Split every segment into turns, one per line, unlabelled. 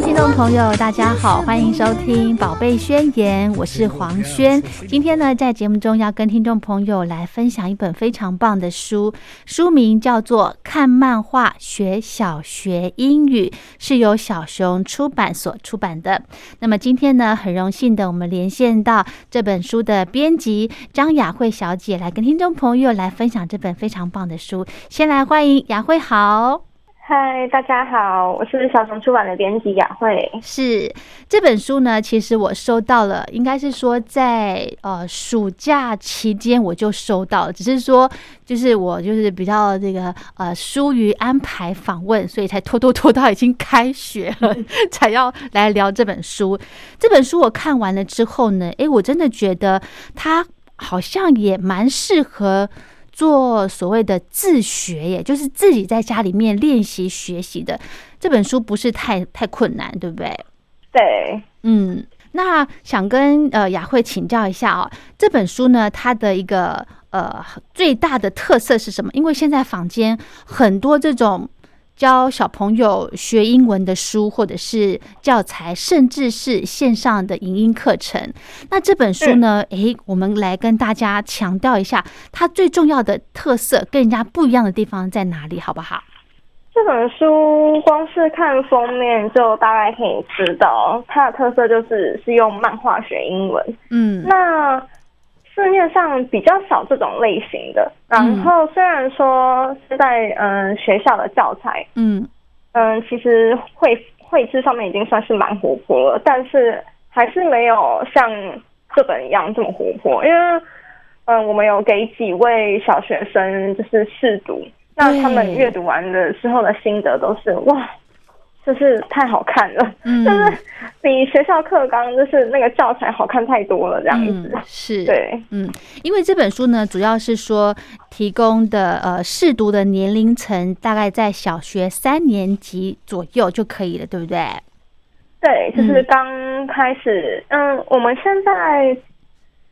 听众朋友，大家好，欢迎收听《宝贝宣言》，我是黄轩。今天呢，在节目中要跟听众朋友来分享一本非常棒的书，书名叫做《看漫画学小学英语》，是由小熊出版所出版的。那么今天呢，很荣幸的，我们连线到这本书的编辑张雅慧小姐来跟听众朋友来分享这本非常棒的书。先来欢迎雅慧好。
嗨，大家好，我是小熊出版的编辑雅慧。
是这本书呢，其实我收到了，应该是说在呃暑假期间我就收到了，只是说就是我就是比较这个呃疏于安排访问，所以才拖拖拖到已经开学了 才要来聊这本书。这本书我看完了之后呢，诶，我真的觉得它好像也蛮适合。做所谓的自学也，就是自己在家里面练习学习的。这本书不是太太困难，对不对？
对，
嗯，那想跟呃雅慧请教一下哦，这本书呢，它的一个呃最大的特色是什么？因为现在坊间很多这种教小朋友学英文的书，或者是教材，甚至是线上的影音课程。那这本书呢，诶，我们来跟大家强调一下，它最重要的特色跟人家不一样的地方在哪里，好不好？
这本书光是看封面就大概可以知道，它的特色就是是用漫画学英文。
嗯，
那市面上比较少这种类型的。然后虽然说是在嗯学校的教材，
嗯。
嗯，其实绘绘制上面已经算是蛮活泼了，但是还是没有像课本一样这么活泼，因为嗯，我们有给几位小学生就是试读，那他们阅读完的时候的心得都是哇，就是太好看了，
嗯。
就是比学校课纲就是那个教材好看太多了这样子。
嗯，是，
对，
嗯，因为这本书呢，主要是说提供的呃试读的年龄层大概在小学三年级左右就可以了，对不对？
对，就是刚开始，嗯，我们现在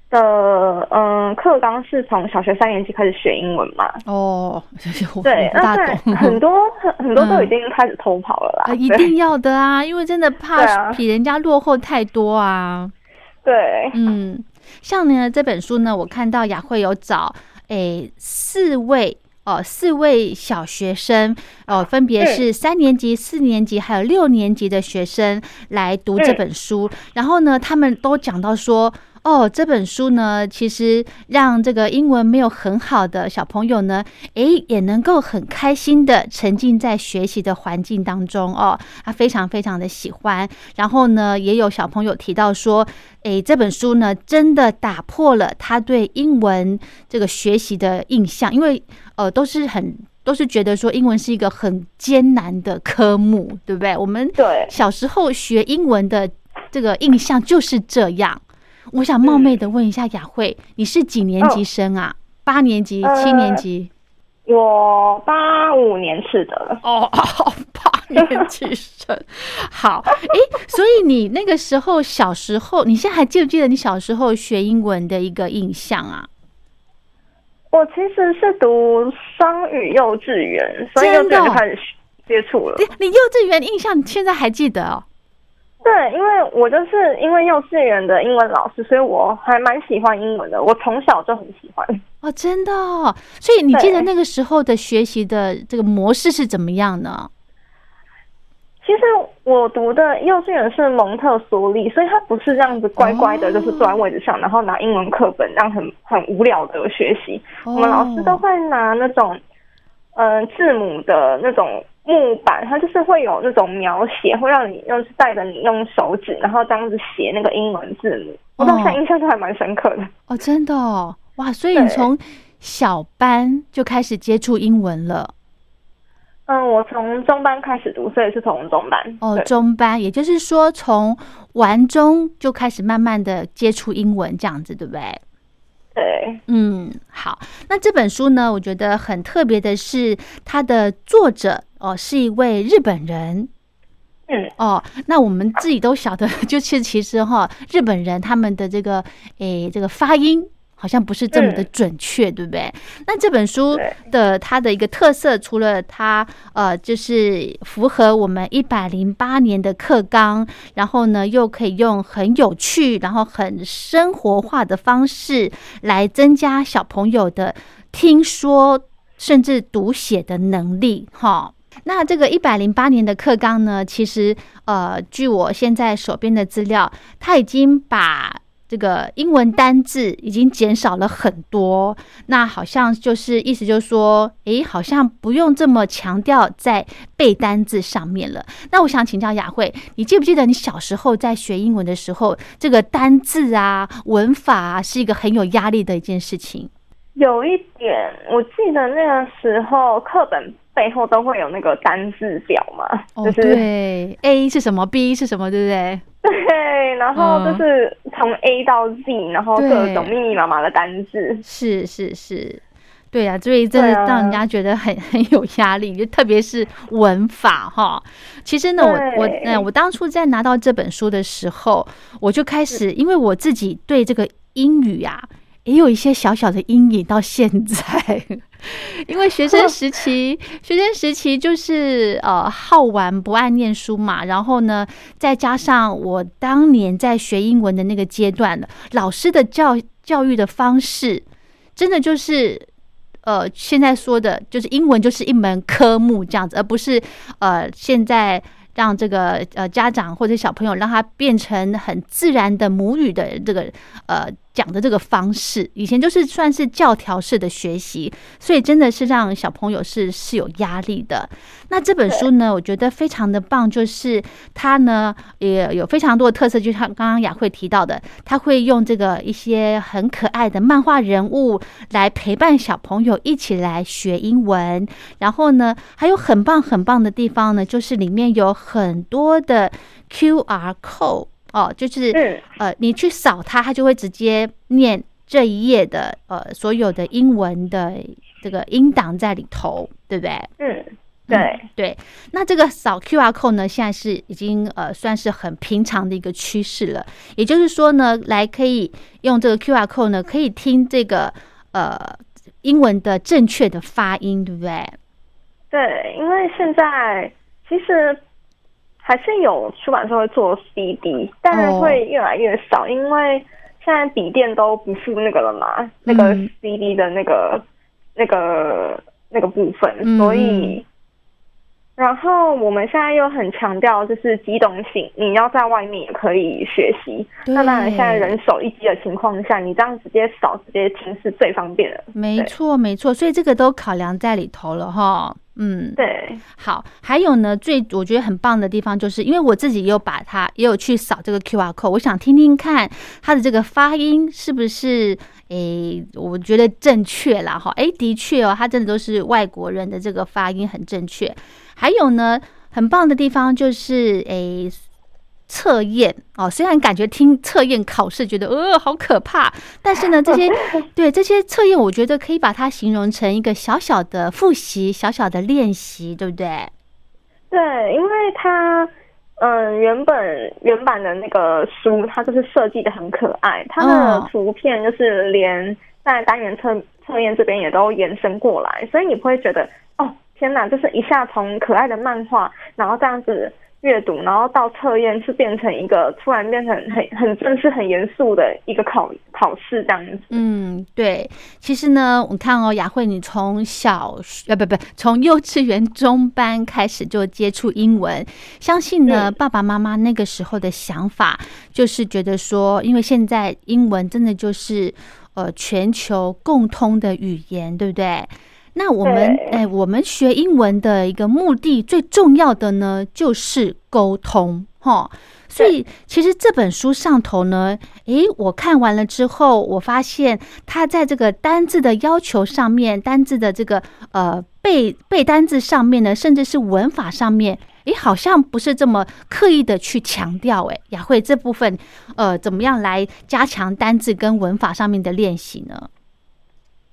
的嗯课纲是从小学三年级开始学英文嘛，
哦，我
对，
不大懂。
在很多很很多都
嗯。
已经开始偷跑了啦，
啊，一定要的啊，因为真的怕
啊。
比人家落后太多啊。
对，
嗯，像呢这本书呢，我看到雅慧有找诶四位哦四位小学生哦，分别是三年级、四年级还有六年级的学生来读这本书，然后呢，他们都讲到说。哦，这本书呢，其实让这个英文没有很好的小朋友呢，诶，也能够很开心的沉浸在学习的环境当中哦，他非常非常的喜欢。然后呢，也有小朋友提到说，诶，这本书呢，真的打破了他对英文这个学习的印象，因为呃，都是很都是觉得说英文是一个很艰难的科目，对不对？我们
对
小时候学英文的这个印象就是这样。我想冒昧的问一下雅慧，你是几年级生啊？八年级、
呃
七年级？
我八五年次的，
哦，八年级生。好，诶，所以你那个时候小时候，你现在还记不记得你小时候学英文的一个印象啊？
我其实是读双语幼稚园，所以幼稚园就开始接触了。
你你幼稚园印象现在还记得哦？
对，因为我就是因为幼稚园的英文老师，所以我还蛮喜欢英文的。我从小就很喜欢。
哦，真的哦。所以你记得那个时候的学习的这个模式是怎么样呢？
其实我读的幼稚园是蒙特梭利，所以他不是这样子乖乖的，就是坐在位置上，然后拿英文课本，这样很很无聊的学习。我们老师都会拿那种，嗯，字母的那种木板，它就是会有那种描写，会让你用带着你用手指，然后这样子写那个英文字母。我到现在印象都还蛮深刻的。
哦，真的哦，哇！所以你从小班就开始接触英文了。
嗯，我从中班开始读，所以是从中班。
哦，中班，也就是说从完中就开始慢慢的接触英文，这样子，对不对？
对，
嗯，好。那这本书呢，我觉得很特别的是，它的作者哦是一位日本人。
嗯，
哦，那我们自己都晓得，就是其实哈，日本人他们的这个诶，这个发音。好像不是这么的准确，对不对？那这本书的它的一个特色，除了它呃，就是符合我们一百零八年的课纲，然后呢，又可以用很有趣，然后很生活化的方式来增加小朋友的听说甚至读写的能力。哈，那这个一百零八年的课纲呢，其实呃，据我现在手边的资料，它已经把。这个英文单字已经减少了很多，那好像就是意思就是说，诶，好像不用这么强调在背单字上面了。那我想请教雅慧，你记不记得你小时候在学英文的时候，这个单字啊、文法啊，是一个很有压力的一件事情？
有一点，我记得那个时候课本背后都会有那个单字表嘛，就是
对 A 是什么，B 是什么，对不对？
对，然后就是从 A 到 Z，然后各种密密麻麻的单字。
是是是，对呀，所以真的让人家觉得很 很有压力，就特别是文法哈。其实呢，我我嗯，我当初在拿到这本书的时候，我就开始，因为我自己对这个英语啊。也有一些小小的阴影到现在，因为学生时期，学生时期就是呃好玩不爱念书嘛，然后呢，再加上我当年在学英文的那个阶段的老师的教教育的方式，真的就是呃现在说的，就是英文就是一门科目这样子，而不是呃现在。让这个呃家长或者小朋友让他变成很自然的母语的这个呃讲的这个方式，以前就是算是教条式的学习，所以真的是让小朋友是是有压力的。那这本书呢，我觉得非常的棒，就是它呢也有非常多的特色，就像刚刚雅慧提到的，他会用这个一些很可爱的漫画人物来陪伴小朋友一起来学英文。然后呢，还有很棒很棒的地方呢，就是里面有很多的 Q R code 哦，就是呃，你去扫它，它就会直接念这一页的呃所有的英文的这个音档在里头，对不对？
嗯。对
对，那这个扫 Q R code 呢，现在是已经呃算是很平常的一个趋势了。也就是说呢，来可以用这个 Q R code 呢，可以听这个呃英文的正确的发音，对不对？
对，因为现在其实还是有出版社会做 C D，但是会越来越少，因为现在笔电都不是那个了嘛，那个 C D 的那个那个那个部分，所以。然后我们现在又很强调就是机动性，你要在外面也可以学习。那当然，现在人手一机的情况下，你这样直接扫、直接听是最方便的。
没错，没错，所以这个都考量在里头了哈。嗯，
对。
好，还有呢，最我觉得很棒的地方，就是因为我自己也有把它也有去扫这个 Q R code，我想听听看它的这个发音是不是诶，我觉得正确啦哈。诶，的确哦，它真的都是外国人的这个发音很正确。还有呢，很棒的地方就是诶，测验哦。虽然感觉听测验考试觉得呃好可怕，但是呢，这些对这些测验，我觉得可以把它形容成一个小小的复习、小小的练习，对不对？
对，因为它嗯，原本原版的那个书，它就是设计的很可爱，它的图片就是连在单元测测验这边也都延伸过来，所以你不会觉得哦，天哪，就是一下从可爱的漫画，然后这样子。阅读，然后到测验是变成一个突然变成很很正式、很严肃的一个考考试这样子。
嗯，对。其实呢，我看哦，雅慧，你从小呃不不，从幼稚园中班开始就接触英文，相信呢，爸爸妈妈那个时候的想法就是觉得说，因为现在英文真的就是呃全球共通的语言，对不对？那我们哎，我们学英文的一个目的最重要的呢，就是沟通哈。所以其实这本书上头呢，诶，我看完了之后，我发现它在这个单字的要求上面，单字的这个呃背背单字上面呢，甚至是文法上面，诶，好像不是这么刻意的去强调。诶，雅慧这部分呃，怎么样来加强单字跟文法上面的练习呢？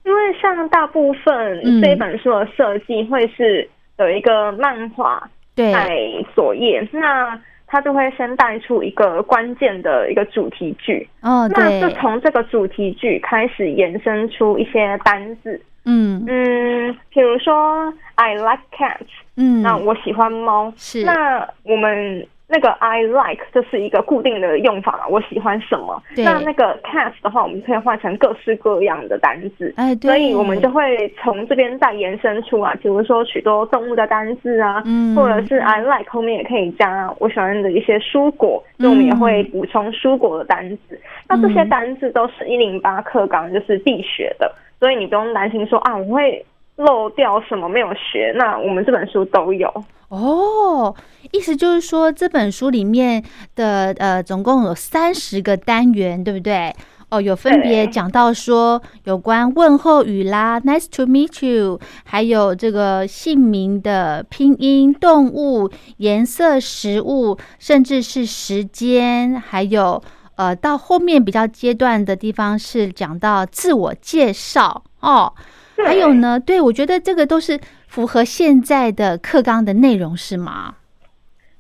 因为像大部分这本书的设计会是有一个漫画在左页，那它就会先带出一个关键的一个主题句，
哦，
那就从这个主题句开始延伸出一些单字，
嗯。
嗯，比如说 I like cats，
嗯，
那我喜欢猫，
是，
那我们。那个 I like 就是一个固定的用法嘛，我喜欢什么？那那个 cast 的话，我们可以换成各式各样的单字。
哎，
所以我们就会从这边再延伸出来，比如说许多动物的单字啊，或者是 I like 后面也可以加我喜欢的一些蔬果，所以我们也会补充蔬果的单字。那这些单字都是一零八课纲就是必学的，所以你不用担心说啊，我会漏掉什么没有学。那我们这本书都有。
哦，意思就是说这本书里面的呃，总共有三十个单元，对不对？哦，有分别讲到说有关问候语啦，Nice to meet you，还有这个姓名的拼音、动物、颜色、食物，甚至是时间，还有呃，到后面比较阶段的地方是讲到自我介绍哦。还有呢，对我觉得这个都是。符合现在的课纲的内容是吗？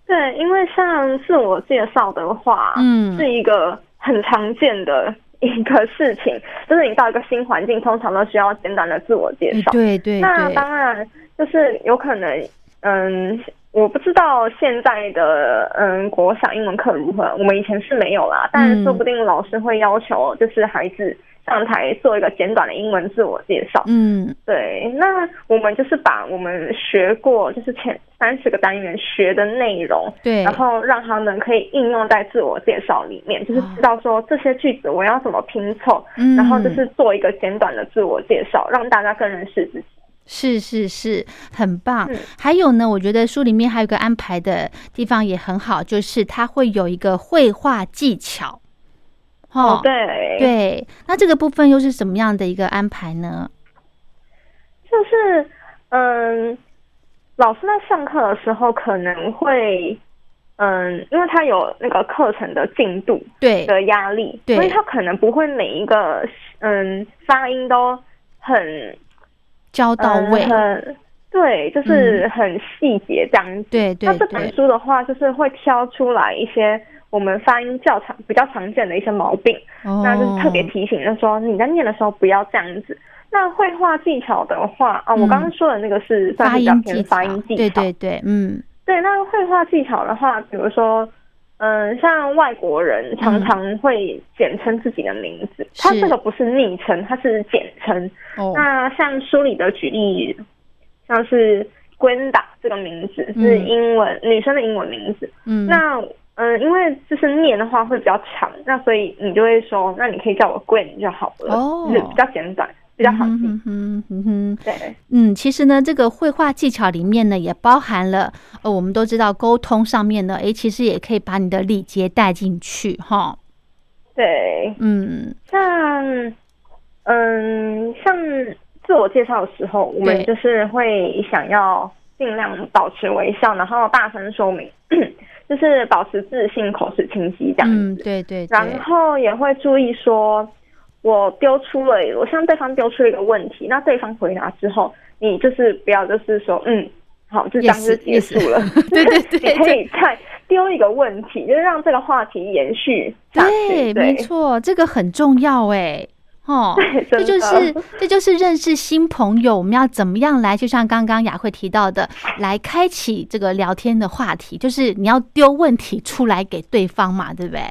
对，因为像自我介绍的话，
嗯，
是一个很常见的一个事情，就是你到一个新环境，通常都需要简短的自我介绍。
对对。
那当然，就是有可能，嗯，我不知道现在的嗯国小英文课如何，我们以前是没有啦，但说不定老师会要求，就是孩子。上台做一个简短的英文自我介绍。
嗯，
对。那我们就是把我们学过，就是前三十个单元学的内容，
对，
然后让他们可以应用在自我介绍里面，就是知道说这些句子我要怎么拼凑，嗯然后就是做一个简短的自我介绍，让大家更认识自己。
是是是，很棒。还有呢，我觉得书里面还有个安排的地方也很好，就是它会有一个绘画技巧。
哦，对
对，那这个部分又是什么样的一个安排呢？
就是，嗯，老师在上课的时候可能会，嗯，因为他有那个课程的进度
对
的压力，所以他可能不会每一个嗯发音都很
教到位，
很对，就是很细节这样子。
对对，
那这本书的话，就是会挑出来一些。我们发音较常、比较常见的一些毛病，那就是特别提醒，就是说你在念的时候不要这样子。那绘画技巧的话啊，我刚刚说的那个是
发音技
发音技
巧，对对对，嗯，
对。那绘画技巧的话，比如说，嗯，像外国人常常会简称自己的名字，他这个不是昵称，它是简称。那像书里的举例，像是 Gwenda 这个名字是英文女生的英文名字，
嗯，
那。嗯，因为就是念的话会比较长，那所以你就会说，那你可以叫我 Gwen 就好了，就是比较简短，比较好记。
嗯哼，
对，
嗯，其实呢，这个绘画技巧里面呢，也包含了，呃，我们都知道沟通上面呢，哎，其实也可以把你的礼节带进去，哈。
对，
嗯，
像，嗯，像自我介绍的时候，我们就是会想要尽量保持微笑，然后大声说明。就是保持自信，口齿清晰这样子。
嗯，对对。
然后也会注意说，我丢出了，我向对方丢出了一个问题，那对方回答之后，你就是不要就是说，嗯，好，就这样就结束了。
对对 对，
你可以再丢一个问题，就是让这个话题延续下
去。对，没错，这个很重要哎。哦，这就是这就是认识新朋友，我们要怎么样来？就像刚刚雅慧提到的，来开启这个聊天的话题，就是你要丢问题出来给对方嘛，对不对？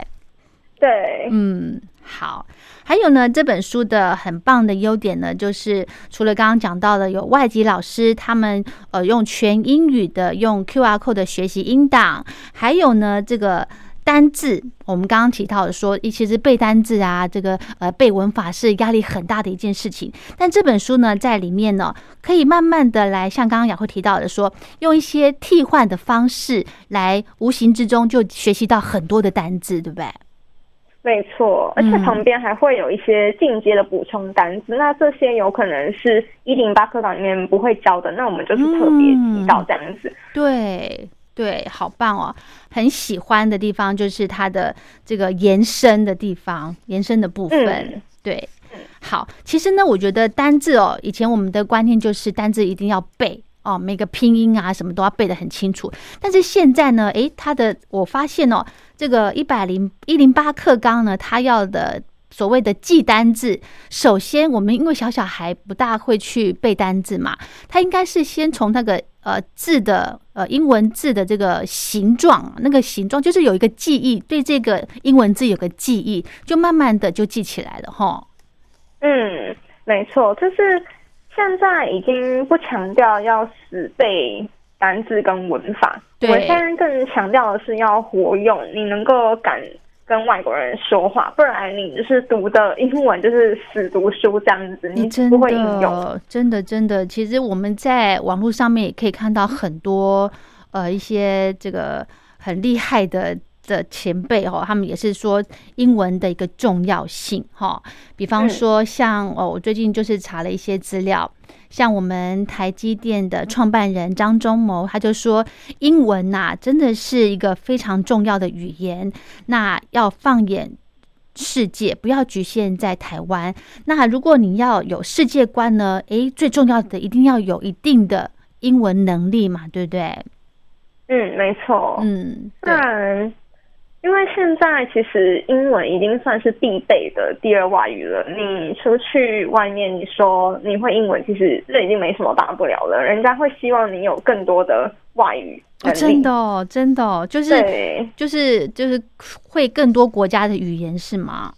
对，
嗯，好。还有呢，这本书的很棒的优点呢，就是除了刚刚讲到的有外籍老师他们呃用全英语的用 Q R code 的学习音档，还有呢这个单字，我们刚刚提到的说，其实背单字啊，这个呃背文法是压力很大的一件事情。但这本书呢，在里面呢，可以慢慢的来，像刚刚雅慧提到的说，用一些替换的方式来，无形之中就学习到很多的单字，对不对？
没错，而且
嗯
旁边还会有一些进阶的补充单词，那这些有可能是一零八课堂里面不会教的，那我们就是特别提到这样子。
对对，好棒哦！很喜欢的地方就是它的这个延伸的地方，延伸的部分。
嗯
对，好，其实呢，我觉得单字哦，以前我们的观念就是单字一定要背。哦，每个拼音啊，什么都要背得很清楚。但是现在呢，诶，它的我发现哦，这个一百零一零八课纲呢，它要的所谓的记单字，首先我们因为小小孩不大会去背单字嘛，他应该是先从那个呃字的呃英文字的这个形状，那个形状就是有一个记忆，对这个英文字有个记忆，就慢慢的就记起来了哈。
嗯，没错，就是现在已经不强调要死背单字跟文法，
对
我们现在更强调的是要活用，你能够敢跟外国人说话，不然你就是读的英文就是死读书这样子，你
真
不会应用。
真的，真的，其实我们在网络上面也可以看到很多呃一些这个很厉害的。的前辈哦，他们也是说英文的一个重要性哈。比方说，像哦，我最近就是查了一些资料，像我们台积电的创办人张忠谋，他就说，英文呐、真的是一个非常重要的语言，那要放眼世界，不要局限在台湾。那如果你要有世界观呢？诶，最重要的一定要有一定的英文能力嘛，对不对？
嗯，没错。
嗯，
不
对，
然，因为现在其实英文已经算是必备的第二外语了。你出去外面，你说你会英文，其实这已经没什么大不了了。人家会希望你有更多的外语
哦，
能力。
真的哦，真的哦，就是就是就是会更多国家的语言是吗？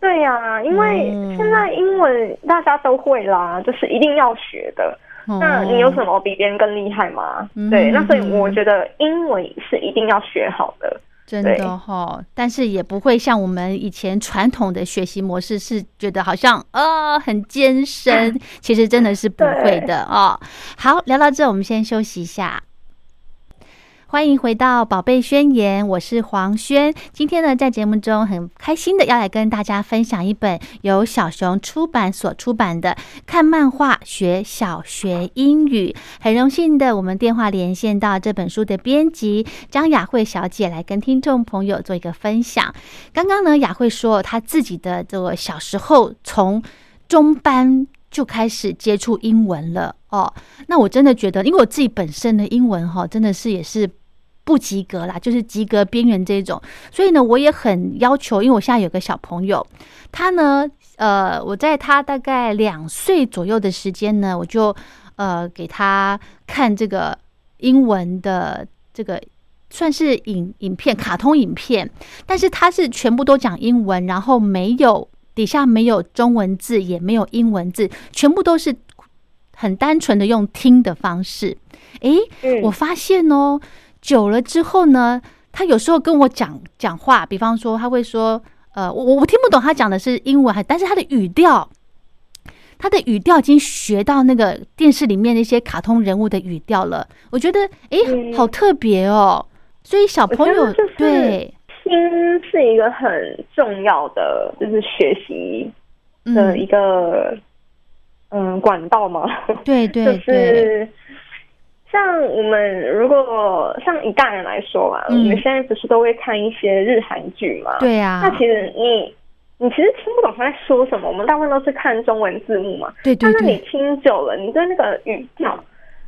对呀、因为
嗯
现在英文大家都会啦，就是一定要学的。那你有什么比别人更厉害吗？对，那所以我觉得英文是一定要学好的。
真的哈、但是也不会像我们以前传统的学习模式，是觉得好像呃很艰深，其实真的是不会的哦。好，聊到这，我们先休息一下。欢迎回到《宝贝宣言》，我是黄轩。今天呢，在节目中很开心的要来跟大家分享一本由小熊出版所出版的《看漫画学小学英语》。很荣幸的，我们电话连线到这本书的编辑张雅慧小姐来跟听众朋友做一个分享。刚刚呢，雅慧说她自己的这个小时候从中班就开始接触英文了哦。那我真的觉得，因为我自己本身的英文哈、真的是也是。不及格啦，就是及格边缘这种，所以呢，我也很要求，因为我现在有个小朋友，他呢，呃，我在他大概两岁左右的时间呢，我就呃给他看这个英文的这个算是影影片、卡通影片，但是它是全部都讲英文，然后没有底下没有中文字，也没有英文字，全部都是很单纯的用听的方式。诶，
嗯
我发现哦，久了之后呢，他有时候跟我讲讲话，比方说他会说，呃，我我听不懂他讲的是英文还，但是他的语调，他的语调已经学到那个电视里面那些卡通人物的语调了。我觉得，诶，
嗯
好特别哦。所以小朋友对，
听是一个很重要的，就是学习的一
嗯，
个嗯管道嘛。
对对
就，是像我们如果像一大人来说嘛，
嗯
我们现在不是都会看一些日韩剧嘛？
对啊
那，其实你你其实听不懂他在说什么，我们大部分都是看中文字幕嘛。
对对
但是你，听久了，你对那个语调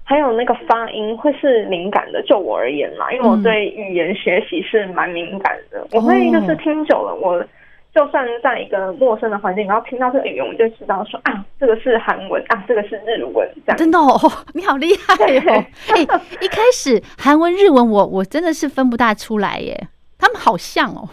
还有那个发音会是敏感的。就我而言啦，因为我
嗯
对语言学习是蛮敏感的，我会就是听久了，我就算在一个陌生的环境，然后听到这个语言，我就知道说啊，这个是韩文啊，这个是日文，这样
真的哦，你好厉害哦！哎、一开始韩文、日文我我真的是分不大出来耶，他们好像哦。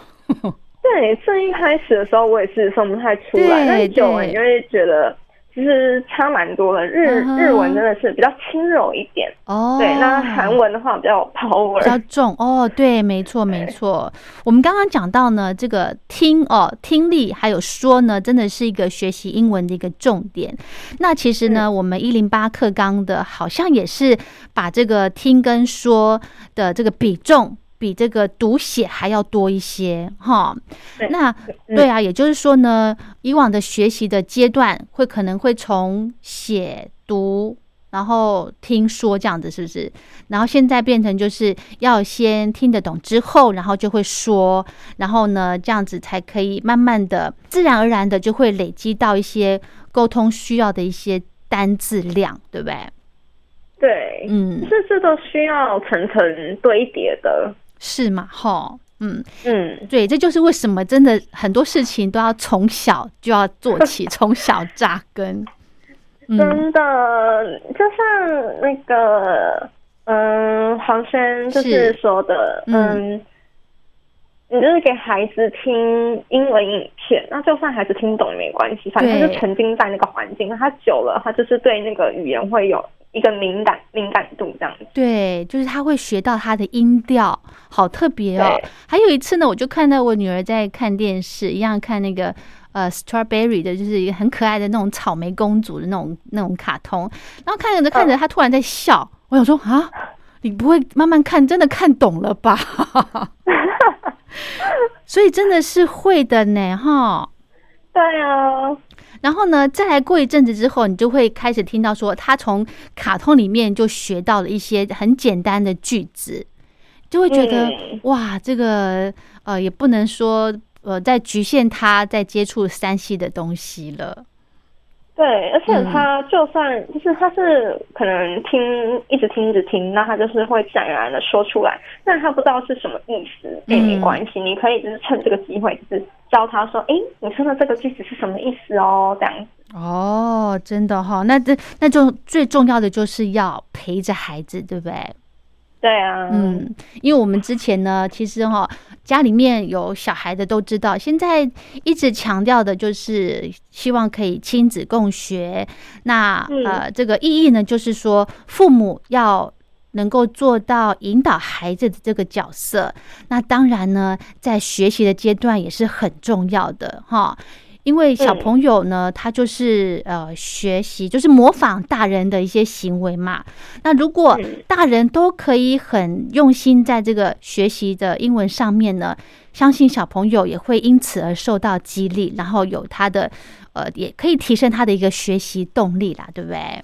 对，最一开始的时候我也是分不太出
对
来，但是久了
对
你就会觉得其实差蛮多的。日、日文真的是比较轻柔一点，
哦，
对，那韩文的话比较有
比较
power 比较。
重哦，对，没错，没错。我们刚刚讲到呢，这个听哦，听力还有说呢，真的是一个学习英文的一个重点。那其实呢，我们一零八课纲的好像也是把这个听跟说的这个比重。比这个读写还要多一些哈
对，
那
嗯
对啊，也就是说呢，以往的学习的阶段会可能会从写读，然后听说这样子，是不是？然后现在变成就是要先听得懂之后，然后就会说，然后呢，这样子才可以慢慢的、自然而然的就会累积到一些沟通需要的一些单字量，对不对？
对，
嗯，
这这都需要层层堆叠的。
是嘛？哈，嗯，
嗯，
对，这就是为什么真的很多事情都要从小就要做起，从小扎根。嗯，
真的，就像那个，嗯，黄轩就是。
是
说的，
嗯。
嗯，你就是给孩子听英文影片，那就算孩子听不懂也没关系，反正就沉浸在那个环境，他久了，他就是对那个语言会有一个敏感敏感度这样子。
对，就是他会学到他的音调，好特别哦。还有一次呢，我就看到我女儿在看电视，一样看那个呃 Strawberry 的，就是一个很可爱的那种草莓公主的那种那种卡通，然后看着看着，她突然在笑，我想说啊，你不会慢慢看，真的看懂了吧？所以真的是会的呢，哈。
对啊，
然后呢，再来过一阵子之后，你就会开始听到说，他从卡通里面就学到了一些很简单的句子，就会觉得、
嗯
哇，这个呃，也不能说呃，在局限他在接触山西的东西了。
对，而且
嗯
他就算、就是他是可能听一直听一直听，那他就是会自然而然的说出来，那他不知道是什么意思，也没关系，你可以就是趁这个机会，就是教他说，诶，你说的这个句子是什么意思哦，这样子。
哦，真的哈、那这那就最重要的就是要陪着孩子，对不对？
对啊，
嗯，因为我们之前呢，其实哈、家里面有小孩的都知道，现在一直强调的就是希望可以亲子共学。那
嗯
呃，这个意义呢，就是说父母要能够做到引导孩子的这个角色。那当然呢，在学习的阶段也是很重要的哈。因为小
嗯
朋友呢，他就是呃学习，就是模仿大人的一些行为嘛。那如果
嗯
大人都可以很用心在这个学习的英文上面呢，相信小朋友也会因此而受到激励，然后有他的呃，也可以提升他的一个学习动力啦，对不对？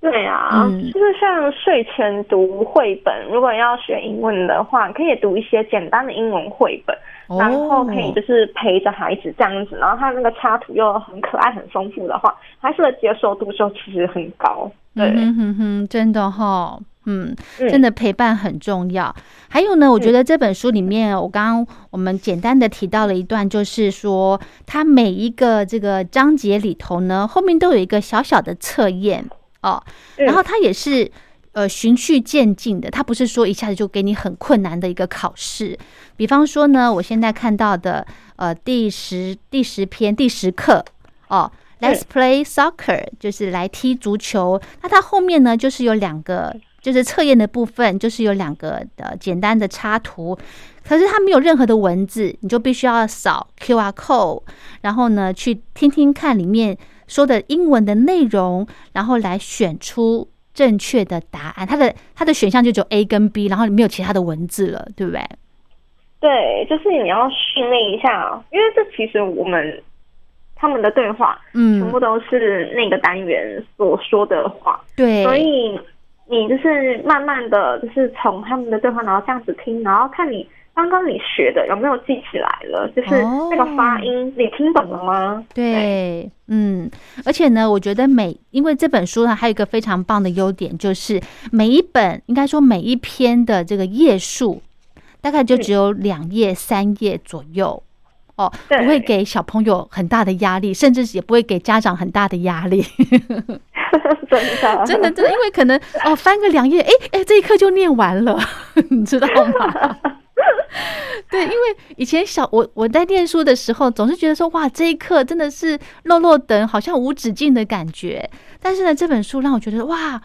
对啊，
嗯。
就是像睡前读绘本，如果要学英文的话，可以读一些简单的英文绘本，然后可以就是陪着孩子这样子，然后他那个插图又很可爱、很丰富的话，孩子的接受度就其实很高。对，
嗯哼哼哼，真的哈、嗯，
嗯。
真的陪伴很重要。还有呢，我觉得这本书里面，我刚刚我们简单的提到了一段，就是说它每一个这个章节里头呢，后面都有一个小小的测验哦，
嗯
然后它也是。呃，循序渐进的，它不是说一下子就给你很困难的一个考试。比方说呢，我现在看到的，呃，第十第十篇第十课哦，Let's play soccer，就是来踢足球。那它后面呢，就是有两个，就是测验的部分，就是有两个的简单的插图，可是它没有任何的文字，你就必须要扫 QR code，然后呢，去听听看里面说的英文的内容，然后来选出正确的答案。它的它的选项就只有 A 跟 B，然后没有其他的文字了，对不对？
对，就是你要训练一下，因为这其实我们他们的对话嗯全
嗯
部，都是那个单元所说的话，
对，
所以你就是慢慢的就是从他们的对话，然后这样子听，然后看你刚刚你学的有没有记起来了，就是那个发音你听懂了吗？
对，嗯，而且呢，我觉得每因为这本书呢，还有一个非常棒的优点，就是每一本应该说每一篇的这个页数，大概就只有两页、三页左右。哦，不会给小朋友很大的压力，甚至也不会给家长很大的压力。
真的
真的真的，因为可能哦翻个两页，哎哎，这一课就念完了，你知道吗？对，因为以前小我我在念书的时候，总是觉得说哇，这一课真的是落落等，好像无止境的感觉。但是呢，这本书让我觉得哇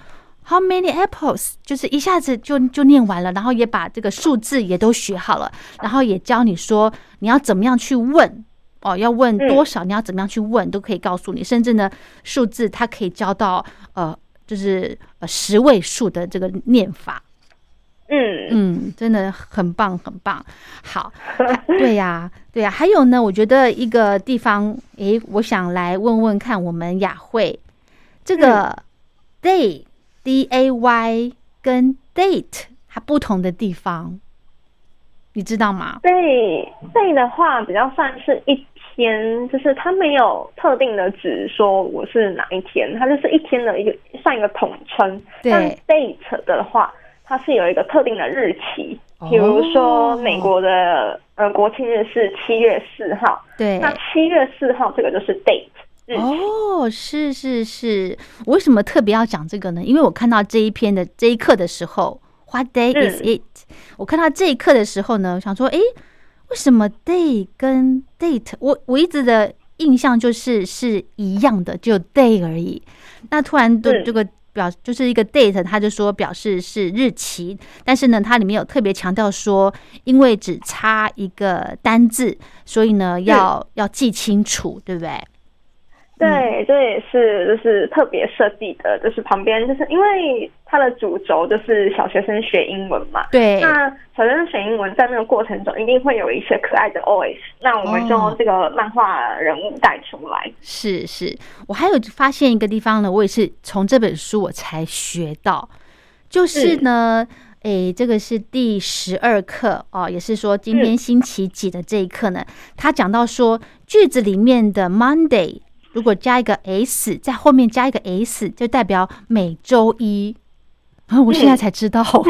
，How many apples？就是一下子就就念完了，然后也把这个数字也都学好了，然后也教你说你要怎么样去问哦，要问多少，你要怎么样去问，都可以告诉你。甚至呢，数字它可以教到呃，就是呃十位数的这个念法。
嗯
嗯，真的很棒，很棒。好，对呀、对呀、还有呢，我觉得一个地方，诶，我想来问问看，我们雅慧这个 day d a y 跟 date 它不同的地方，你知道吗
？？day day 的话，比较算是一天，就是它没有特定的指说我是哪一天，它就是一天的一个算一个统称。
对
但 date 的话，它是有一个特定的日期，
哦
比如说美国的呃国庆日是七月四号，
对，
那七月四号这个就是 date。
哦，是是是，我为什么特别要讲这个呢？因为我看到这一篇的这一课的时候，What day is
嗯
it？、我看到这一课的时候呢，我想说，诶，为什么 day 跟 date？我我一直的印象就是是一样的，只有 day 而已。那突然的
嗯
这个表就是一个 date，他就说表示是日期，但是呢，它里面有特别强调说，因为只差一个单字，所以呢要、要记清楚，对不对？
对，这也是就是特别设计的，就是旁边就是因为它的主轴就是小学生学英文嘛，
对，
那小学生学英文在那个过程中一定会有一些可爱的 OS，那我们就这个漫画人物带出来。
是是，我还有发现一个地方呢，我也是从这本书我才学到，就是呢，诶，这个是第十二课哦，也是说今天星期几的这一课呢，他讲到说句子里面的 Monday 如果加一个 s，在后面加一个 s，就代表每周一。啊，我现在才知道，
就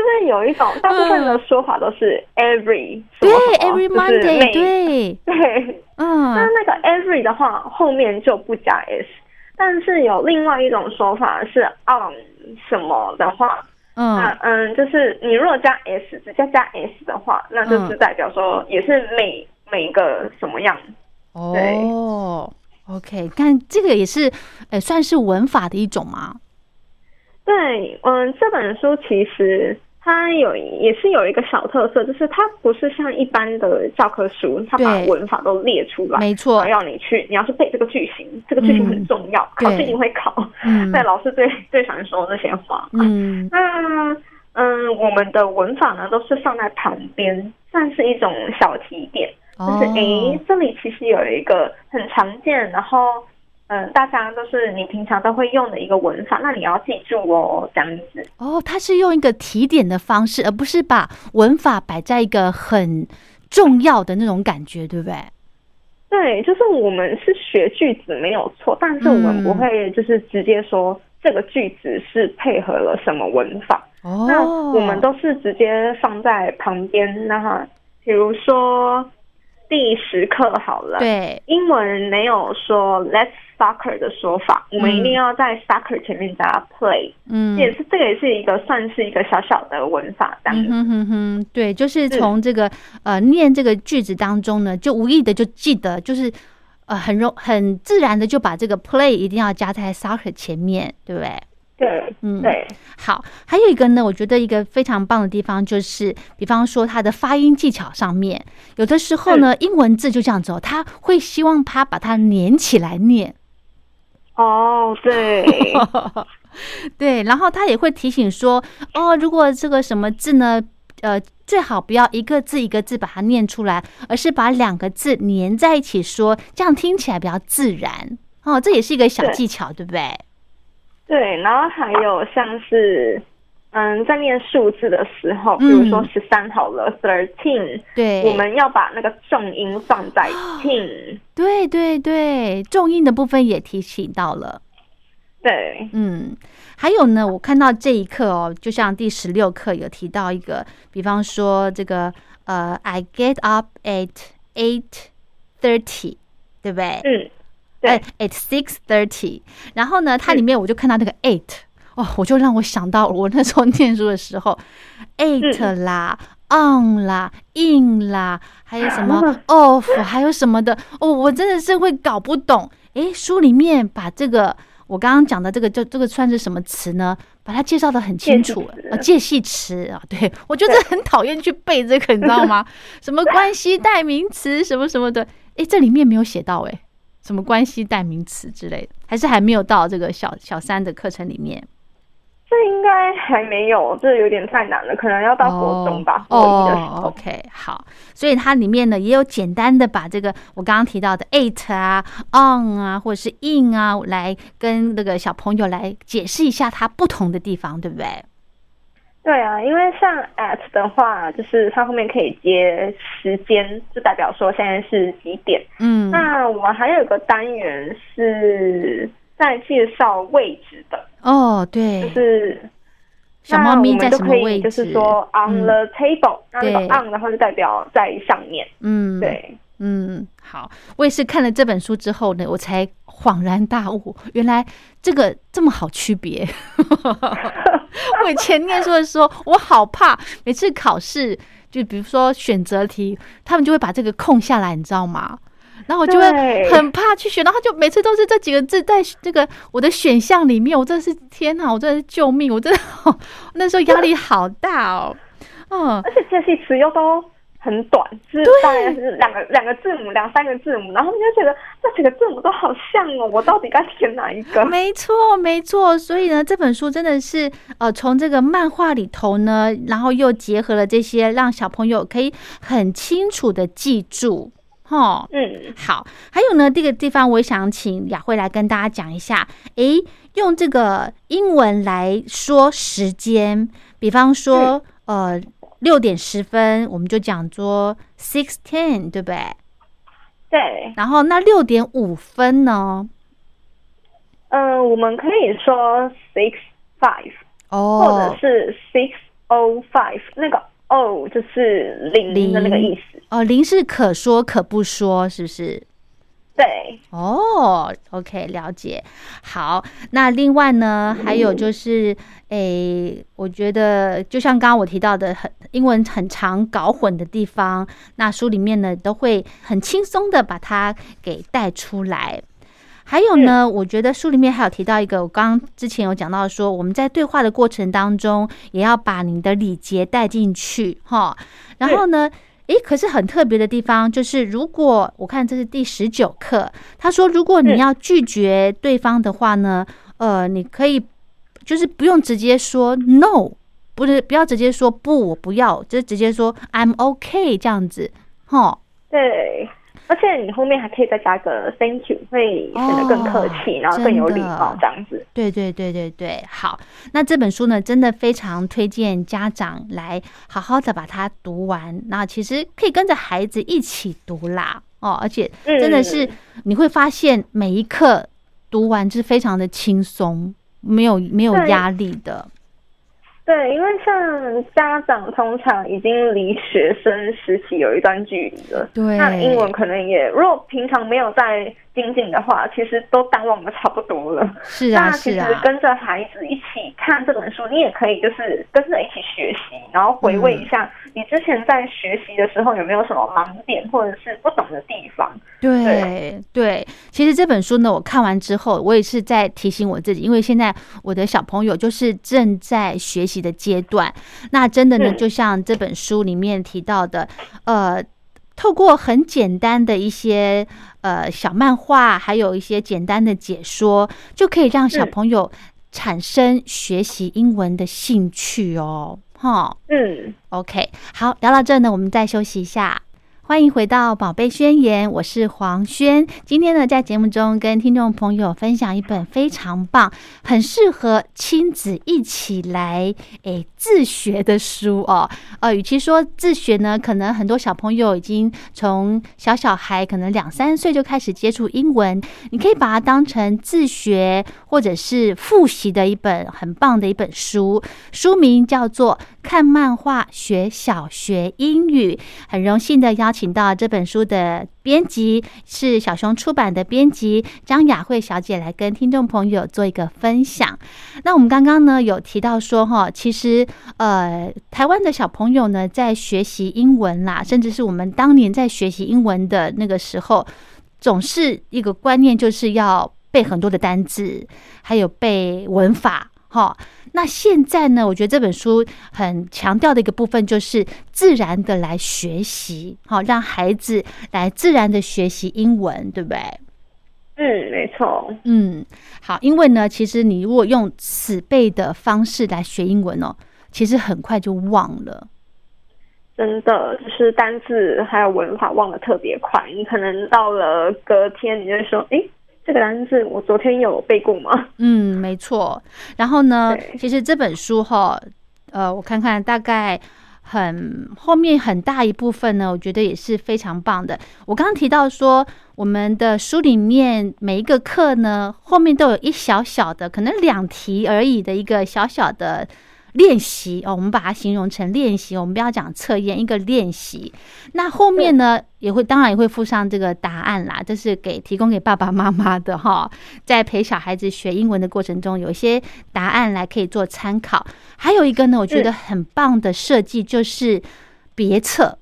是有一种大部分的说法都是 every，
对，every Monday，对，
对。那
嗯，
那那个 every 的话后面就不加 s，但是有另外一种说法是 on 什么的话，那
嗯，
嗯，就是你如果加 s 直接加 s 的话，那就是代表说也是每每个什么样。
哦，OK，但这个也是，呃，算是文法的一种吗？
对，嗯，这本书其实它有也是有一个小特色，就是它不是像一般的教科书，它把文法都列出来，
没错
要你去，你要是背这个句型，这个句型很重要，考试一定会考。
嗯
对，老师最最喜欢说那些话。
嗯，
那嗯，我们的文法呢都是放在旁边，算是一种小提点，就是
哦
诶，这里其实有一个很常见，然后嗯，大家都是你平常都会用的一个文法，那你要记住哦，这样子。
哦，它是用一个提点的方式，而不是把文法摆在一个很重要的那种感觉，对不对？
对，就是我们是学句子没有错，但是我们
嗯
不会就是直接说这个句子是配合了什么文法。
哦，
那我们都是直接放在旁边，那比如说第十课好了，，
对，
英文没有说 let's soccer 的说法，我们一定要在 soccer 前面加 play，、
嗯，
也是这个也是一个算是一个小小的文法这样。子。
嗯哼哼哼，对，就是从这个呃念这个句子当中呢，就无意的就记得，就是呃很容很自然的就把这个 play 一定要加在 soccer 前面，对不对？
对，
嗯
对，
好，还有一个呢，我觉得一个非常棒的地方就是，比方说他的发音技巧上面，有的时候呢，英文字就这样子哦，他会希望他把它连起来念，
哦，对，
对，然后他也会提醒说，哦，如果这个什么字呢，呃，最好不要一个字一个字把它念出来，而是把两个字连在一起说，这样听起来比较自然。哦，这也是一个小技巧，对不对？
对，然后还有像是。嗯，在念数字的时候，比
嗯
如说十三好了，thirteen，、
对，
我们要把那个重音放在 teen，
对对对，重音的部分也提醒到了。
对，
嗯，还有呢，我看到这一课哦，就像第十六课有提到一个，比方说这个呃，I get up at eight thirty，对不对？
嗯，对。
哎，at six thirty。然后呢，它里面我就看到那个 eight，哦，我就让我想到我那时候念书的时候，eight 啦。on 啦，in 啦，还有什么 off，还有什么的。哦，我真的是会搞不懂。诶，书里面把这个我刚刚讲的这个，叫这个算是什么词呢？把它介绍的很清楚。呃，介系词。啊，对我就是很讨厌去背这个，你知道吗？什么关系代名词什么什么的，诶，这里面没有写到诶，什么关系代名词之类的，还是还没有到这个小小三的课程里面。
这应该还没有，这有点太难了，可能要到国中吧，
哦
候。
，OK，好，所以它里面呢也有简单的把这个我刚刚提到的 eight 啊、on 啊，或者是 in 啊，来跟那个小朋友来解释一下它不同的地方，对不对？
对啊，因为像 at 的话，就是它后面可以接时间，就代表说现在是几点。
嗯，
那我们还有一个单元是在介绍位置的，
哦，对。
就，是
小猫咪在
们就可以
什么位置？
就是说 on
嗯。
the table，、那那个 on 的话就代表在上面，
嗯，
对。
嗯，好，我也是看了这本书之后呢，我才恍然大悟，原来这个这么好区别。我以前念书的时候，我好怕，每次考试，就比如说选择题，他们就会把这个空下来，你知道吗？然后我就会很怕去选，然后就每次都是这几个字在这个我的选项里面，我真的是天哪，我真的是救命，我真的 那时候压力好大哦。嗯，
而且这些词又都很短，是大概是两个两个字母，两三个字母，然后你就觉得这几个字母都好像哦，我到底该填哪一个？
没错，没错。所以呢，这本书真的是呃，从这个漫画里头呢，然后又结合了这些，让小朋友可以很清楚的记住。哈，
嗯，
好，还有呢，这个地方我想请雅慧来跟大家讲一下。诶，用这个英文来说时间，比方说，呃，六点十分，我们就讲做 six ten，对不对？
对，
然后那六点五分呢？
嗯、我们可以说 six five，哦或
哦
者，是 six o five，那个 o 就是零的那个意思。
哦，零是可说可不说，是不是？
对，
哦，OK，了解。好，那另外呢，还有就是，诶，我觉得就像刚刚我提到的，很英文很常搞混的地方，那书里面呢都会很轻松的把它给带出来。还有呢，我觉得书里面还有提到一个，我刚刚之前有讲到说，我们在对话的过程当中，也要把你的礼节带进去，哈。然后呢，诶，可是很特别的地方就是，如果我看这是第十九课，他说，如果你要拒绝对方的话呢，呃，你可以就是不用直接说 no，不是不要直接说不，我不要，就是直接说 I'm okay 这样子，哈。
对，而且你后面还可以再加个 thank you，会显得更客气，
哦
然后更有礼貌这样子。
对对对对对，好，那这本书呢，真的非常推荐家长来好好的把它读完。那其实可以跟着孩子一起读啦，哦，而且真的是你会发现每一课读完是非常的轻松，没有没有压力的。
对，因为像家长通常已经离学生时期有一段距离了，
对。
那英文可能也，如果平常没有在精进的话，其实都淡忘的差不多了。
是啊
那其实
是啊，
跟着孩子一起看这本书，你也可以就是跟着一起学习，然后回味一下
嗯
你之前在学习的时候有没有什么盲点或者是不懂的地方。
对对，其实这本书呢，我看完之后，我也是在提醒我自己，因为现在我的小朋友就是正在学习的阶段，那真的呢，
嗯
就像这本书里面提到的，呃。透过很简单的一些呃小漫画，还有一些简单的解说，就可以让小
嗯
朋友产生学习英文的兴趣哦。哈。
嗯
，，OK，好，聊到这呢，我们再休息一下，欢迎回到《宝贝宣言》，我是黄轩。今天呢，在节目中跟听众朋友分享一本非常棒、很适合亲子一起来诶自学的书哦。呃，与其说自学呢，可能很多小朋友已经从小小孩可能两三岁就开始接触英文，你可以把它当成自学或者是复习的一本很棒的一本书。书名叫做《看漫画学小学英语》。很荣幸的邀请。请到这本书的编辑是小熊出版的编辑张雅慧小姐来跟听众朋友做一个分享。那我们刚刚呢有提到说哈，其实呃台湾的小朋友呢在学习英文啦，甚至是我们当年在学习英文的那个时候，总是一个观念就是要背很多的单字，还有背文法哈。那现在呢？我觉得这本书很强调的一个部分就是自然的来学习，好让孩子来自然的学习英文，对不对？
嗯，没错。
嗯，好，因为呢，其实你如果用死背的方式来学英文哦，其实很快就忘了。
真的，就是单字还有文法忘的特别快，你可能到了隔天，你就说，哎。这个单词我昨天有背过吗？
嗯，没错。然后呢，其实这本书哈，呃，我看看，大概很后面很大一部分呢，我觉得也是非常棒的。我刚刚提到说，我们的书里面每一个课呢，后面都有一小小的，可能两题而已的一个小小的。练习哦，我们把它形容成练习，我们不要讲测验，一个练习。那后面呢，也会当然也会附上这个答案啦，这是给提供给爸爸妈妈的哈，在陪小孩子学英文的过程中，有一些答案来可以做参考。还有一个呢，我觉得很棒的设计就是别册。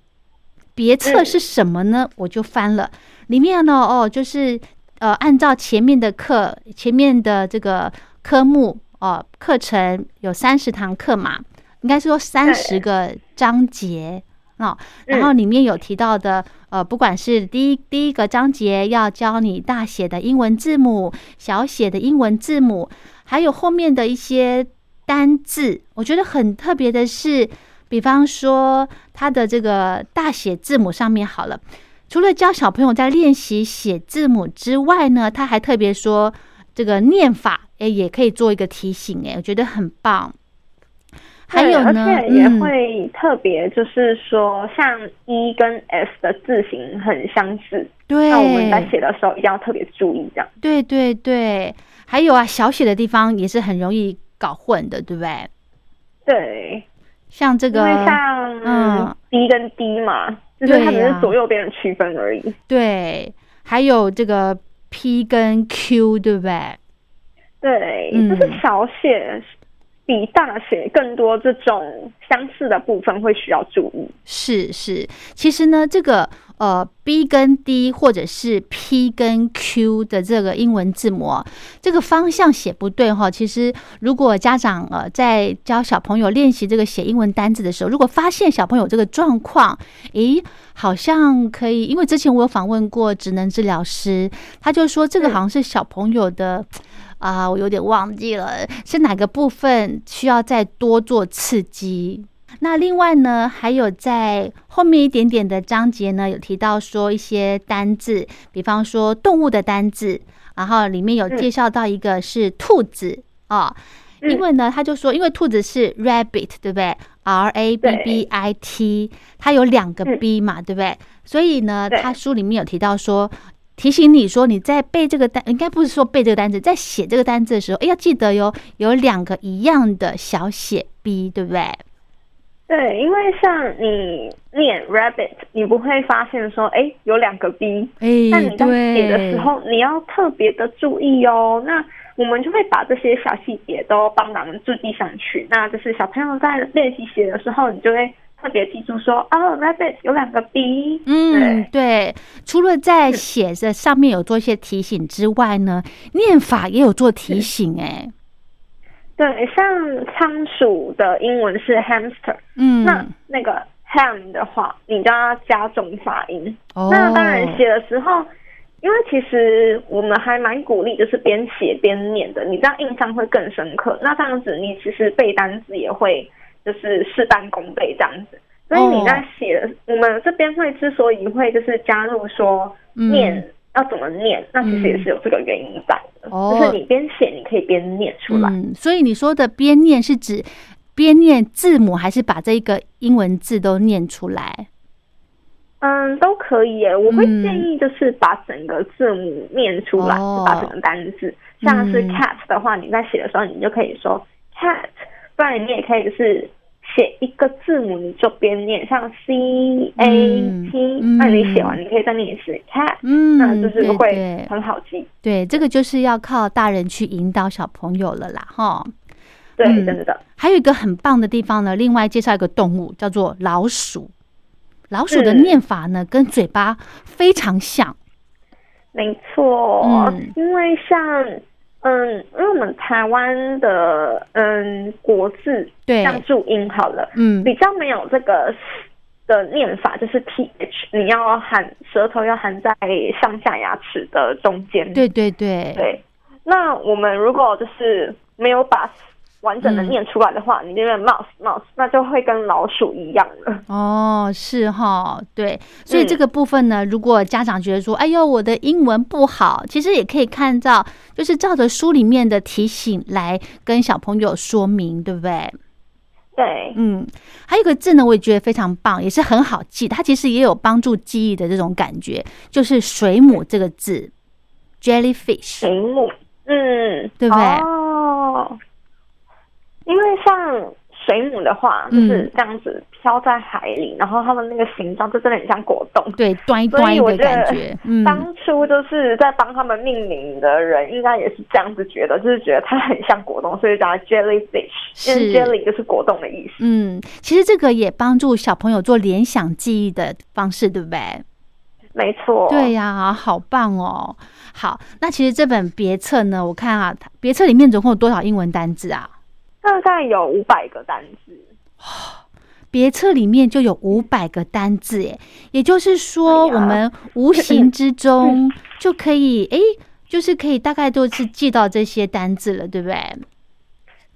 别册是什么呢？我就翻了，里面呢哦，就是呃，按照前面的课，前面的这个科目。哦，课程有三十堂课嘛，应该说三十个章节哦。然后里面有提到的，呃，不管是第一第一个章节要教你大写的英文字母、小写的英文字母，还有后面的一些单字，我觉得很特别的是，比方说它的这个大写字母上面好了，除了教小朋友在练习写字母之外呢，他还特别说这个念法。哎，也可以做一个提醒，哎，我觉得很棒。还有呢，
而且也会特别，就是说，像 E 跟 S 的字形很相似，
对，
那我们在写的时候一定要特别注意，这样。
对对对，还有啊，小写的地方也是很容易搞混的，对不对？
对，
像这个，
像嗯，D 跟 D 嘛，就是它只是左右边的区分而已。
对，还有这个 P 跟 Q，对不对？
对，就是小写比大写更多这种相似的部分会需要注意。
是是，其实呢，这个呃 B 跟 D 或者是 P 跟 Q 的这个英文字母，这个方向写不对哈。其实如果家长呃在教小朋友练习这个写英文单字的时候，如果发现小朋友这个状况，诶，好像可以，因为之前我有访问过职能治疗师，他就说这个好像是小朋友的。啊，我有点忘记了是哪个部分需要再多做刺激。那另外呢，还有在后面一点点的章节呢，有提到说一些单字，比方说动物的单字，然后里面有介绍到一个是兔子啊，因为呢，他就说，因为兔子是 rabbit，对不对？R A B B I T，它有两个 B 嘛，对不对？所以呢，他书里面有提到说。提醒你说，你在背这个单，应该不是说背这个单词，在写这个单词的时候，哎，要记得哟，有两个一样的小写 b，对不对？
对，因为像你念 rabbit，你不会发现说，哎，有两个 b，
哎，
那你在写的时候，你要特别的注意哦。那我们就会把这些小细节都帮忙注记上去。那就是小朋友在练习写的时候，你就会。特别记住说哦，rabbit 有两个 b。
嗯，对。除了在写着上面有做一些提醒之外呢，念法也有做提醒哎。
对，像仓鼠的英文是 hamster，嗯，那那个 ham 的话，你就要加重发音。哦。那当然写的时候，因为其实我们还蛮鼓励，就是边写边念的，你这样印象会更深刻。那这样子，你其实背单词也会。就是事半功倍这样子，所以你在
哦
写的，我们这边会之所以会就是加入说
嗯
念、要怎么念，那其实也是有这个原因在的，
哦
就是你边写你可以边念出来。
嗯，所以你说的边念是指边念字母，还是把这个英文字都念出来？
嗯，都可以耶。我会
嗯
建议就是把整个字母念出来，把整个单字。像是
嗯
cat 的话，你在写的时候，你就可以说 cat，不然你也可以就是写一个字母，你就边念，像 c a t，、
嗯
那你写完，你可以再念一次 cat，、
嗯，
那就是会很好记。
对，这个就是要靠大人去引导小朋友了啦，哈。
对，
嗯
真的。
还有一个很棒的地方呢，另外介绍一个动物叫做老鼠。老鼠的
嗯
念法呢，跟嘴巴非常像。
没错，
嗯
因为像嗯，因为我们台湾的嗯国字，
对。
像注音好了，
嗯。
比较没有这个的念法，就是 th，你要含舌头要含在上下牙齿的中间。
对对对，
对，那我们如果就是没有把完整的
嗯
念出来的话，你那边 mouse mouse，那就会跟老鼠一样了。
哦，是哈，对，所以
嗯
这个部分呢，如果家长觉得说，哎呦，我的英文不好，其实也可以看到，就是照着书里面的提醒来跟小朋友说明，对不对？
对，
嗯，还有一个字呢，我也觉得非常棒，也是很好记，它其实也有帮助记忆的这种感觉，就是水母这个字，jellyfish。
水母，嗯，
对不对
哦，因为像水母的话，
嗯
就是这样子漂在海里，然后它们那个形状就真的很像果冻。
对，端一端一的感觉，嗯，
当初就是在帮他们命名的人，应该也是这样子觉得，就是觉得它很像果冻，所以叫它 jellyfish，因为
是
jelly 就是果冻的意思。
嗯，其实这个也帮助小朋友做联想记忆的方式，对不对？
没错，
对呀、好棒哦！好，那其实这本别册呢，我看啊，它别册里面总共有多少英文单字啊？
大概有五百个单字。
别册里面就有五百个单字，哎，也就是说，我们无形之中 就可以，哎，就是可以大概都是记到这些单字了，对不对？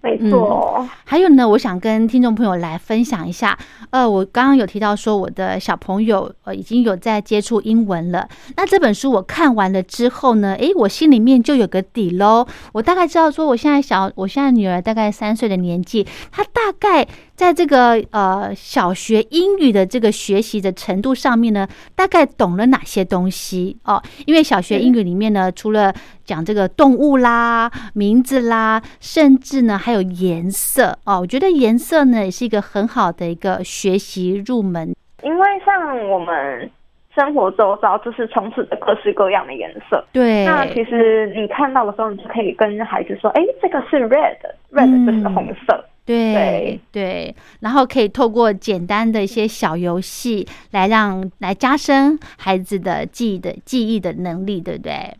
没错，
还有呢，我想跟听众朋友来分享一下。呃，我刚刚有提到说，我的小朋友呃已经有在接触英文了。那这本书我看完了之后呢，诶，我心里面就有个底喽。我大概知道说，我现在小，我现在女儿大概三岁的年纪，她大概在这个呃小学英语的这个学习的程度上面呢，大概懂了哪些东西哦？因为小学英语里面呢，除了讲这个动物啦、名字啦，甚至呢还有颜色哦。我觉得颜色呢也是一个很好的一个学习入门。
因为像我们生活周遭就是充斥着各式各样的颜色。
对，
那其实你看到的时候，你就可以跟孩子说：“哎，这个是 red，red
嗯
就是红色。
对。
对
对，然后可以透过简单的一些小游戏来让来加深孩子的记忆的记忆的能力，对不对？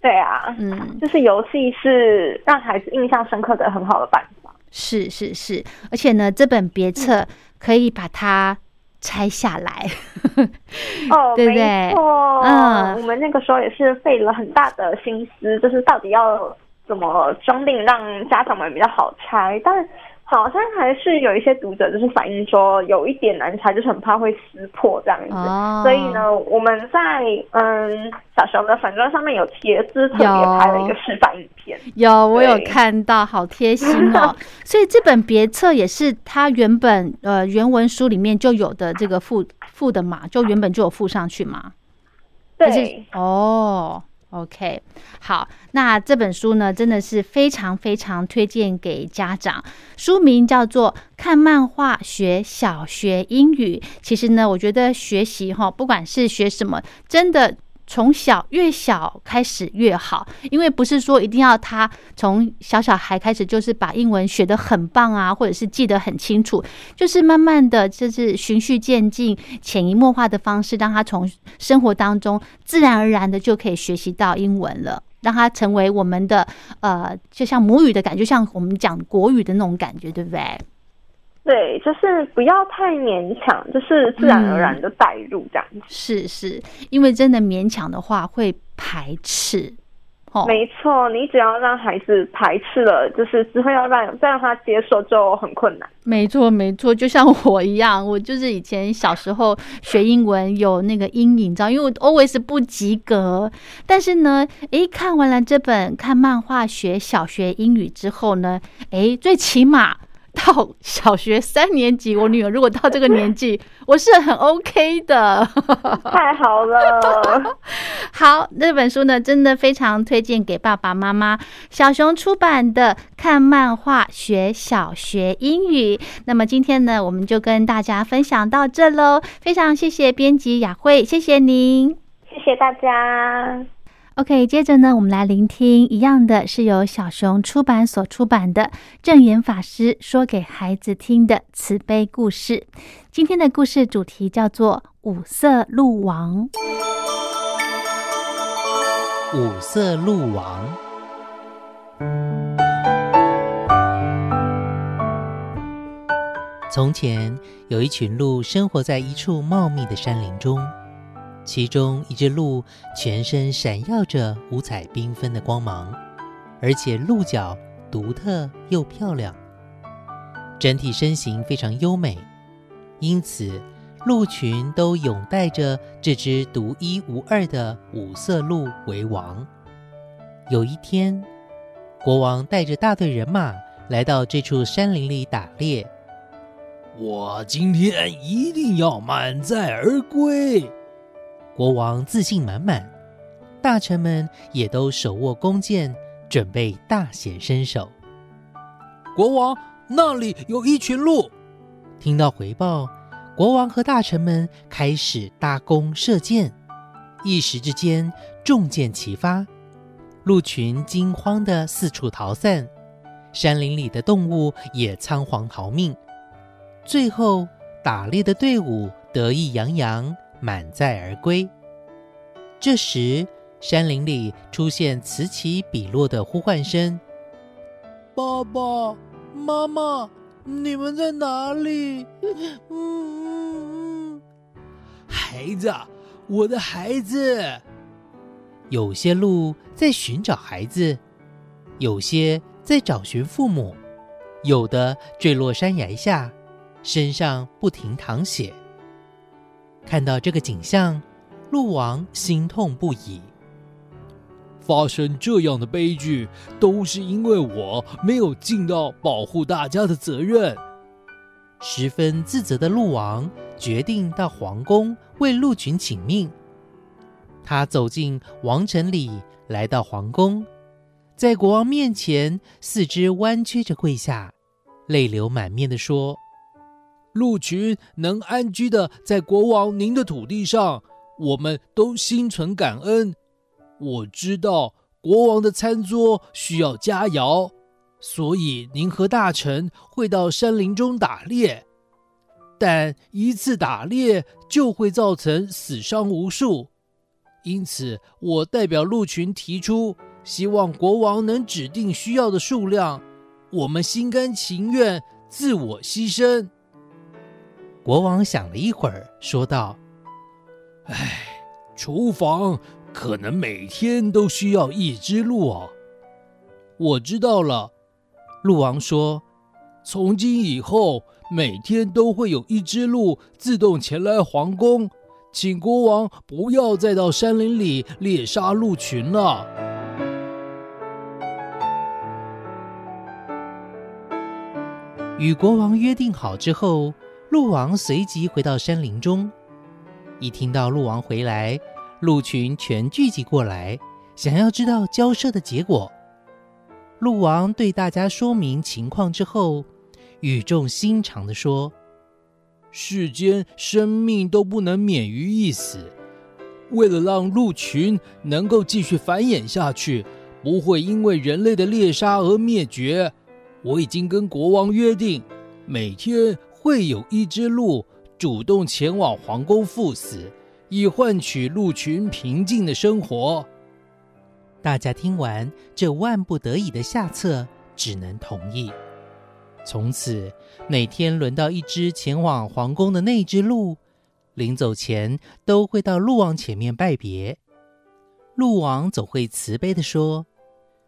对啊，
嗯，
就是游戏是让孩子印象深刻的很好的办法。
是是是，而且呢，这本别册可以把它拆下来。
哦，
对不对？嗯。
我们那个时候也是费了很大的心思，就是到底要怎么装订让家长们比较好拆，但好像还是有一些读者就是反映说有一点难拆，就是很怕会撕破这样子。
哦
所以呢，我们在嗯小熊的粉砖上面有贴，就是特别拍了一个示范影片。
有，我有看到，好贴心哦。所以这本别册也是它原本呃原文书里面就有的这个附附的嘛，就原本就有附上去嘛。
对，
哦，OK，好，那这本书呢，真的是非常非常推荐给家长。书名叫做《看漫画学小学英语》。其实呢，我觉得学习哈，不管是学什么，真的。从小越小开始越好，因为不是说一定要他从小小孩开始就是把英文学得很棒啊，或者是记得很清楚，就是慢慢的就是循序渐进、潜移默化的方式，让他从生活当中自然而然的就可以学习到英文了，让他成为我们的呃，就像母语的感觉，就像我们讲国语的那种感觉，对不对？
对，就是不要太勉强，就是自然而然的带入这样子。
是是，因为真的勉强的话会排斥，哦，
没错，你只要让孩子排斥了，就是之后要让再让他接受就很困难。
没错，没错，就像我一样，我就是以前小时候学英文有那个阴影，知道，因为我 always 不及格。但是呢，诶，看完了这本看漫画学小学英语之后呢，诶，最起码。到小学三年级，我女儿如果到这个年纪，我是很 OK 的。
太好了，
好，这本书呢，真的非常推荐给爸爸妈妈。小熊出版的《看漫画学小学英语》。那么今天呢，我们就跟大家分享到这喽。非常谢谢编辑雅慧，谢谢您，
谢谢大家。
OK，接着呢，我们来聆听一样的是由小熊出版所出版的正言法师说给孩子听的慈悲故事。今天的故事主题叫做《五色鹿王》。
五色鹿王。从前有一群鹿生活在一处茂密的山林中。其中一只鹿全身闪耀着五彩缤纷的光芒，而且鹿角独特又漂亮，整体身形非常优美，因此鹿群都拥戴着这只独一无二的五色鹿为王。有一天，国王带着大队人马来到这处山林里打猎，
我今天一定要满载而归。
国王自信满满，大臣们也都手握弓箭，准备大显身手。
国王那里有一群鹿，
听到回报，国王和大臣们开始搭弓射箭，一时之间重箭齐发，鹿群惊慌的四处逃散，山林里的动物也仓皇逃命。最后，打猎的队伍得意洋洋。满载而归。这时，山林里出现此起彼落的呼唤声：“
爸爸妈妈，你们在哪里？”“嗯嗯嗯，孩子，我的孩子。”
有些鹿在寻找孩子，有些在找寻父母，有的坠落山崖下，身上不停淌血。看到这个景象，鹿王心痛不已。
发生这样的悲剧，都是因为我没有尽到保护大家的责任。
十分自责的鹿王决定到皇宫为鹿群请命。他走进王城里，来到皇宫，在国王面前四肢弯曲着跪下，泪流满面的说。
鹿群能安居的在国王您的土地上，我们都心存感恩。我知道国王的餐桌需要佳肴，所以您和大臣会到山林中打猎，但一次打猎就会造成死伤无数，因此我代表鹿群提出，希望国王能指定需要的数量，我们心甘情愿自我牺牲。
国王想了一会儿，说道：“
哎，厨房可能每天都需要一只鹿哦。”我知道了，
鹿王说：“
从今以后，每天都会有一只鹿自动前来皇宫，请国王不要再到山林里猎杀鹿群了。”
与国王约定好之后。鹿王随即回到山林中，一听到鹿王回来，鹿群全聚集过来，想要知道交涉的结果。鹿王对大家说明情况之后，语重心长地说：“
世间生命都不能免于一死，为了让鹿群能够继续繁衍下去，不会因为人类的猎杀而灭绝，我已经跟国王约定，每天。”会有一只鹿主动前往皇宫赴死，以换取鹿群平静的生活。
大家听完这万不得已的下策，只能同意。从此，每天轮到一只前往皇宫的那只鹿，临走前都会到鹿王前面拜别。鹿王总会慈悲地说：“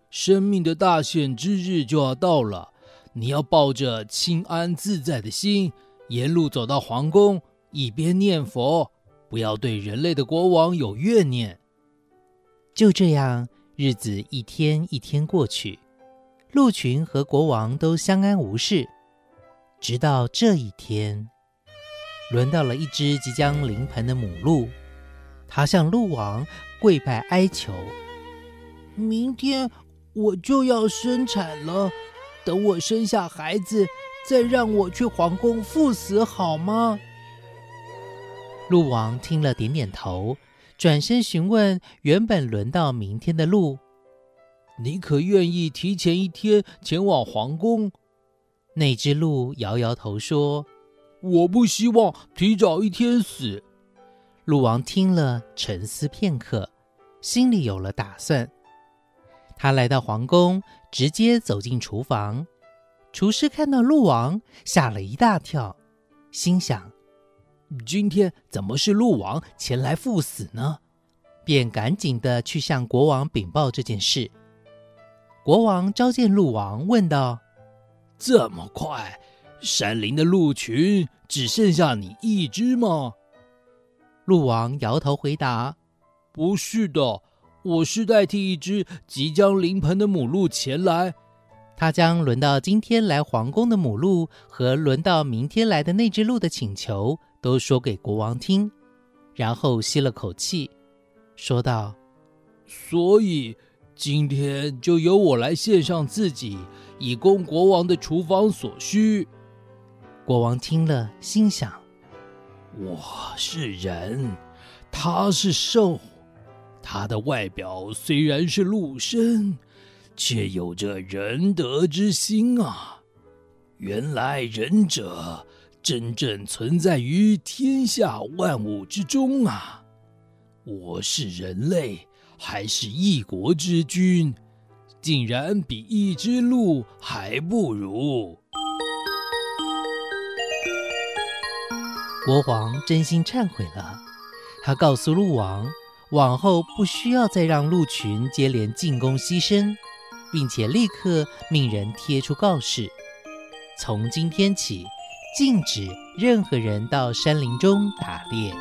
生命的大限之日就要到了，你要抱着清安自在的心，沿路走到皇宫，一边念佛，不要对人类的国王有怨念。”
就这样，日子一天一天过去，鹿群和国王都相安无事。直到这一天，轮到了一只即将临盆的母鹿，它向鹿王跪拜哀求：“
明天我就要生产了，等我生下孩子，再让我去皇宫赴死好吗？”
鹿王听了，点点头，转身询问原本轮到明天的鹿：“
你可愿意提前一天前往皇宫？”
那只鹿摇摇头说：“
我不希望提早一天死。”
鹿王听了，沉思片刻，心里有了打算。他来到皇宫，直接走进厨房。厨师看到鹿王，吓了一大跳，心想：“
今天怎么是鹿王前来赴死呢？”
便赶紧的去向国王禀报这件事。国王召见鹿王，问道。
这么快，山林的鹿群只剩下你一只吗？
鹿王摇头回答：“
不是的，我是代替一只即将临盆的母鹿前来。
他将轮到今天来皇宫的母鹿和轮到明天来的那只鹿的请求都说给国王听，然后吸了口气，说道：‘
所以今天就由我来献上自己。’”以供国王的厨房所需。
国王听了，心想：“
我是人，他是兽，他的外表虽然是鹿身，却有着仁德之心啊！原来仁者真正存在于天下万物之中啊！我是人类，还是一国之君。”竟然比一只鹿还不如！
国王真心忏悔了，他告诉鹿王，往后不需要再让鹿群接连进攻牺牲，并且立刻命人贴出告示：从今天起，禁止任何人到山林中打猎。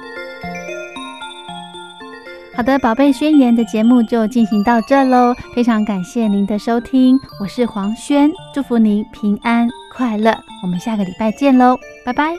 好的，宝贝宣言的节目就进行到这喽，非常感谢您的收听，我是黄轩，祝福您平安快乐，我们下个礼拜见喽，拜拜。